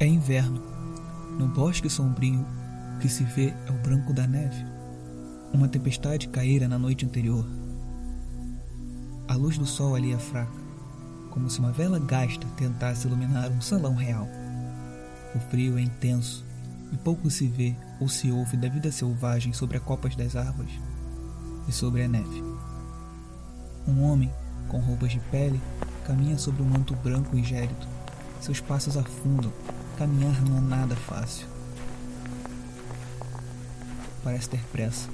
É inverno. No bosque sombrio, o que se vê é o branco da neve. Uma tempestade caíra na noite anterior. A luz do sol ali é fraca, como se uma vela gasta tentasse iluminar um salão real. O frio é intenso e pouco se vê ou se ouve da vida selvagem sobre as copas das árvores e sobre a neve. Um homem, com roupas de pele, caminha sobre um manto branco e gélido. Seus passos afundam Caminhar não é nada fácil. Parece ter pressa.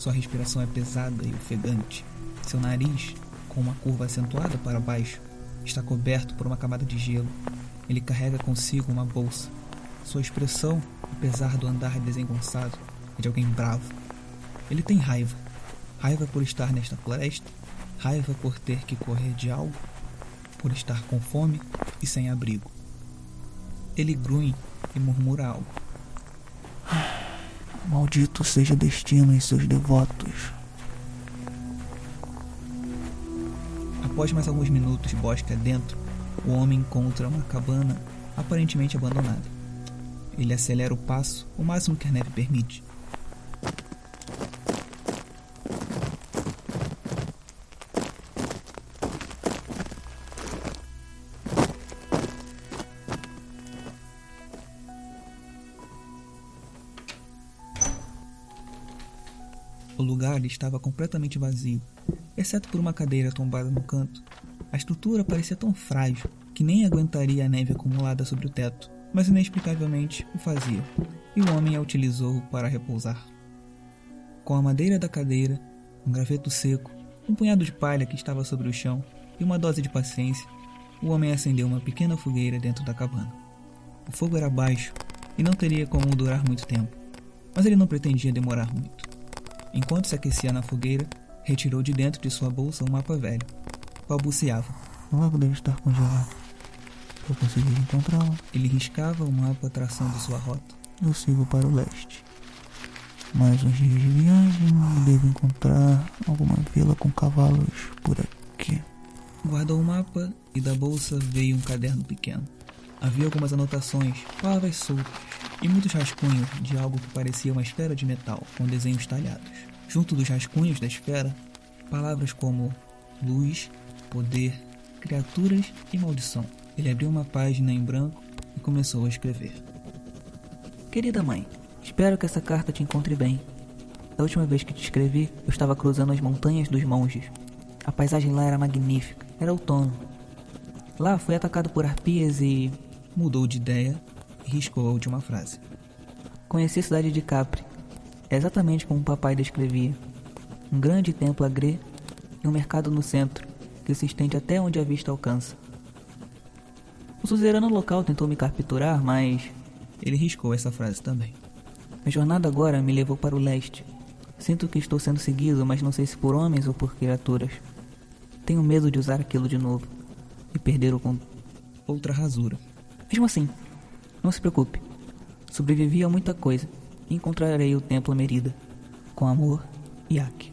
Sua respiração é pesada e ofegante. Seu nariz, com uma curva acentuada para baixo, está coberto por uma camada de gelo. Ele carrega consigo uma bolsa. Sua expressão, apesar do andar desengonçado, é de alguém bravo. Ele tem raiva. Raiva por estar nesta floresta, raiva por ter que correr de algo, por estar com fome e sem abrigo. Ele grunhe e murmura algo. Maldito seja o destino e seus devotos. Após mais alguns minutos bosque adentro, o homem encontra uma cabana aparentemente abandonada. Ele acelera o passo o máximo que a neve permite Lugar estava completamente vazio, exceto por uma cadeira tombada no canto. A estrutura parecia tão frágil que nem aguentaria a neve acumulada sobre o teto, mas inexplicavelmente o fazia, e o homem a utilizou para repousar. Com a madeira da cadeira, um graveto seco, um punhado de palha que estava sobre o chão e uma dose de paciência, o homem acendeu uma pequena fogueira dentro da cabana. O fogo era baixo e não teria como durar muito tempo, mas ele não pretendia demorar muito. Enquanto se aquecia na fogueira, retirou de dentro de sua bolsa um mapa velho. Balbuciava. O lago deve estar congelado. Eu consegui encontrá-lo. Ele riscava o mapa traçando sua rota. Eu sigo para o leste. Mais uns dias de viagem, devo encontrar alguma vila com cavalos por aqui. Guardou o mapa e da bolsa veio um caderno pequeno. Havia algumas anotações, palavras soltas e muitos rascunhos de algo que parecia uma esfera de metal com desenhos talhados. Junto dos rascunhos da esfera, palavras como luz, poder, criaturas e maldição. Ele abriu uma página em branco e começou a escrever. Querida mãe, espero que essa carta te encontre bem. Da última vez que te escrevi, eu estava cruzando as montanhas dos monges. A paisagem lá era magnífica. Era outono. Lá fui atacado por arpias e mudou de ideia riscou a última frase. Conheci a cidade de Capri, exatamente como o papai descrevia. Um grande templo agrê e um mercado no centro, que se estende até onde a vista alcança. O suzerano local tentou me capturar, mas ele riscou essa frase também. A jornada agora me levou para o leste. Sinto que estou sendo seguido, mas não sei se por homens ou por criaturas. Tenho medo de usar aquilo de novo e perder o controle. Outra rasura. Mesmo assim, não se preocupe. Sobrevivi a muita coisa encontrarei o templo Merida. Com amor, Yak.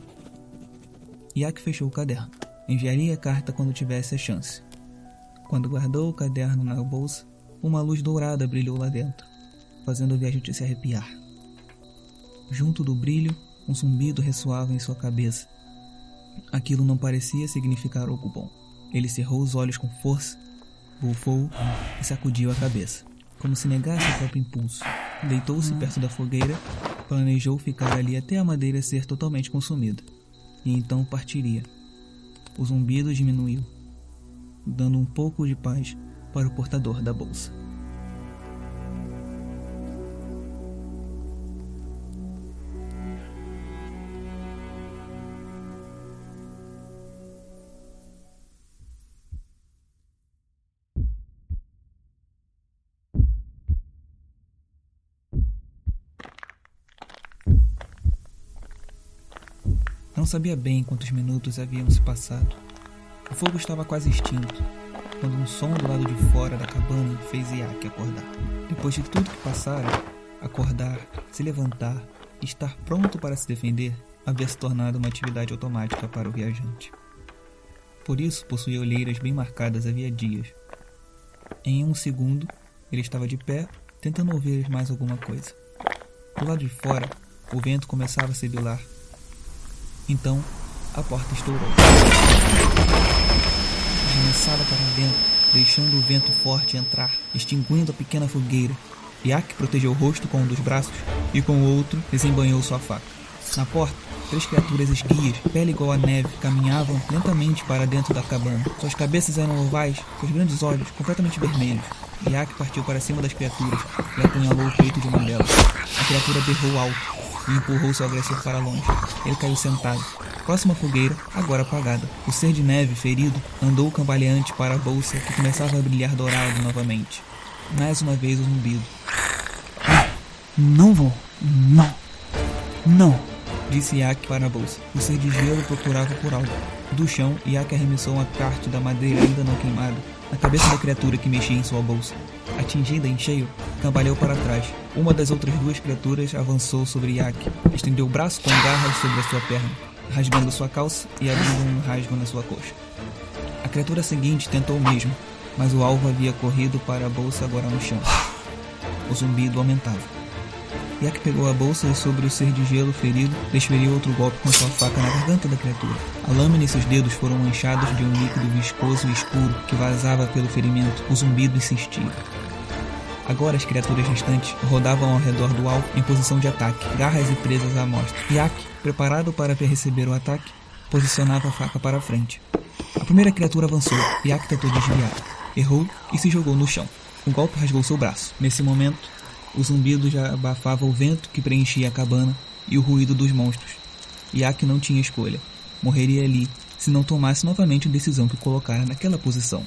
Yak fechou o caderno. Enviaria a carta quando tivesse a chance. Quando guardou o caderno na bolsa, uma luz dourada brilhou lá dentro, fazendo o viajante se arrepiar. Junto do brilho, um zumbido ressoava em sua cabeça. Aquilo não parecia significar algo bom. Ele cerrou os olhos com força bufou e sacudiu a cabeça, como se negasse o próprio impulso. Deitou-se perto da fogueira, planejou ficar ali até a madeira ser totalmente consumida, e então partiria. O zumbido diminuiu, dando um pouco de paz para o portador da bolsa. Não sabia bem quantos minutos haviam se passado. O fogo estava quase extinto, quando um som do lado de fora da cabana fez Iaque acordar. Depois de tudo que passara, acordar, se levantar e estar pronto para se defender havia se tornado uma atividade automática para o viajante. Por isso possuía olheiras bem marcadas havia dias. Em um segundo, Ele estava de pé, tentando ouvir mais alguma coisa. Do lado de fora, o vento começava a sibilar. Então, a porta estourou. Arremessada para dentro, deixando o vento forte entrar, extinguindo a pequena fogueira. Yak protegeu o rosto com um dos braços e com o outro desembanhou sua faca. Na porta, três criaturas esguias, pele igual a neve, caminhavam lentamente para dentro da cabana. Suas cabeças eram ovais, seus grandes olhos completamente vermelhos. Yak partiu para cima das criaturas e apunhalou o peito de uma delas. A criatura berrou alto e empurrou seu agressor para longe. Ele caiu sentado, próximo à fogueira, agora apagada. O ser de neve, ferido, andou cambaleante para a bolsa que começava a brilhar dourado novamente. Mais uma vez o zumbido. Não vou. Não. Não. Disse Yak para a bolsa. O ser de gelo procurava por algo. Do chão, Yak arremessou uma parte da madeira ainda não queimada na cabeça da criatura que mexia em sua bolsa. Atingida em cheio, cambaleou para trás. Uma das outras duas criaturas avançou sobre Yak, estendeu o braço com garras sobre a sua perna, rasgando sua calça e abrindo um rasgo na sua coxa. A criatura seguinte tentou o mesmo, mas o alvo havia corrido para a bolsa agora no chão. O zumbido aumentava. Yak pegou a bolsa e sobre o ser de gelo ferido, desferiu outro golpe com sua faca na garganta da criatura. A lâmina e seus dedos foram manchados de um líquido viscoso e escuro que vazava pelo ferimento. O zumbido insistia. Agora as criaturas restantes rodavam ao redor do alvo em posição de ataque, garras e presas à mostra. Yak, preparado para receber o ataque, posicionava a faca para a frente. A primeira criatura avançou. Yak tentou desviar. Errou e se jogou no chão. O golpe rasgou seu braço. Nesse momento, o zumbido já abafava o vento que preenchia a cabana e o ruído dos monstros. Yak não tinha escolha. Morreria ali se não tomasse novamente a decisão que o colocara naquela posição.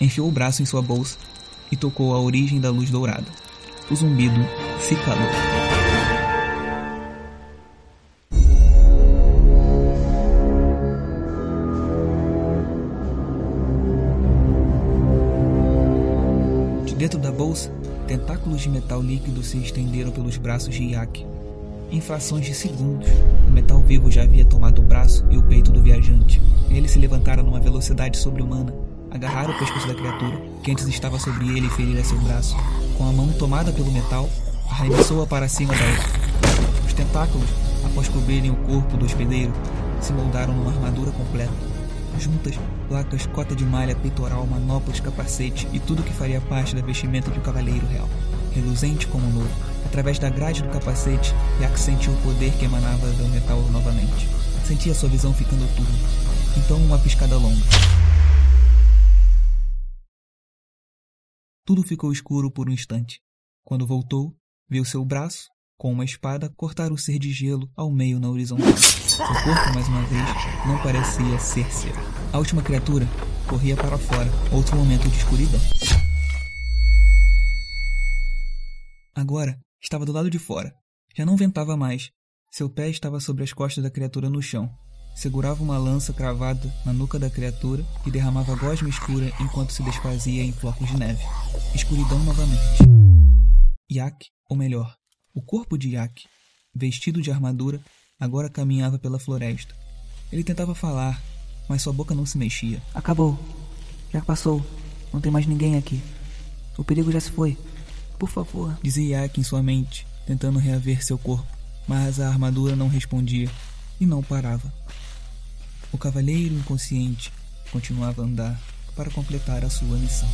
Enfiou o braço em sua bolsa e tocou a origem da luz dourada. O zumbido se calou. Tentáculos de metal líquido se estenderam pelos braços de Yak. Em frações de segundos, o metal vivo já havia tomado o braço e o peito do viajante. Ele se levantara numa velocidade sobre-humana, agarrara o pescoço da criatura, que antes estava sobre ele e ferira seu braço. Com a mão tomada pelo metal, arremessou-a para cima da outra. Os tentáculos, após cobrirem o corpo do hospedeiro, se moldaram numa armadura completa. Juntas, placas, cota de malha, peitoral, manoplas, capacete e tudo que faria parte da vestimenta de um cavaleiro real. Reluzente como novo, através da grade do capacete, Yak sentiu o poder que emanava do metal novamente. Sentia sua visão ficando turva. Então uma piscada longa. Tudo ficou escuro por um instante. Quando voltou, viu seu braço, com uma espada, cortar o ser de gelo ao meio na horizontal. Seu corpo, mais uma vez, não parecia ser seu. A última criatura corria para fora, outro momento de escuridão. Agora, estava do lado de fora. Já não ventava mais. Seu pé estava sobre as costas da criatura no chão. Segurava uma lança cravada na nuca da criatura e derramava gosma escura enquanto se desfazia em flocos de neve. Escuridão novamente. Yak, ou melhor, o corpo de Yak, vestido de armadura, agora caminhava pela floresta. Ele tentava falar, mas sua boca não se mexia. Acabou. Já passou. Não tem mais ninguém aqui. O perigo já se foi. Por favor. Dizia Yak em sua mente, tentando reaver seu corpo, mas a armadura não respondia e não parava. O cavaleiro inconsciente continuava a andar para completar a sua missão.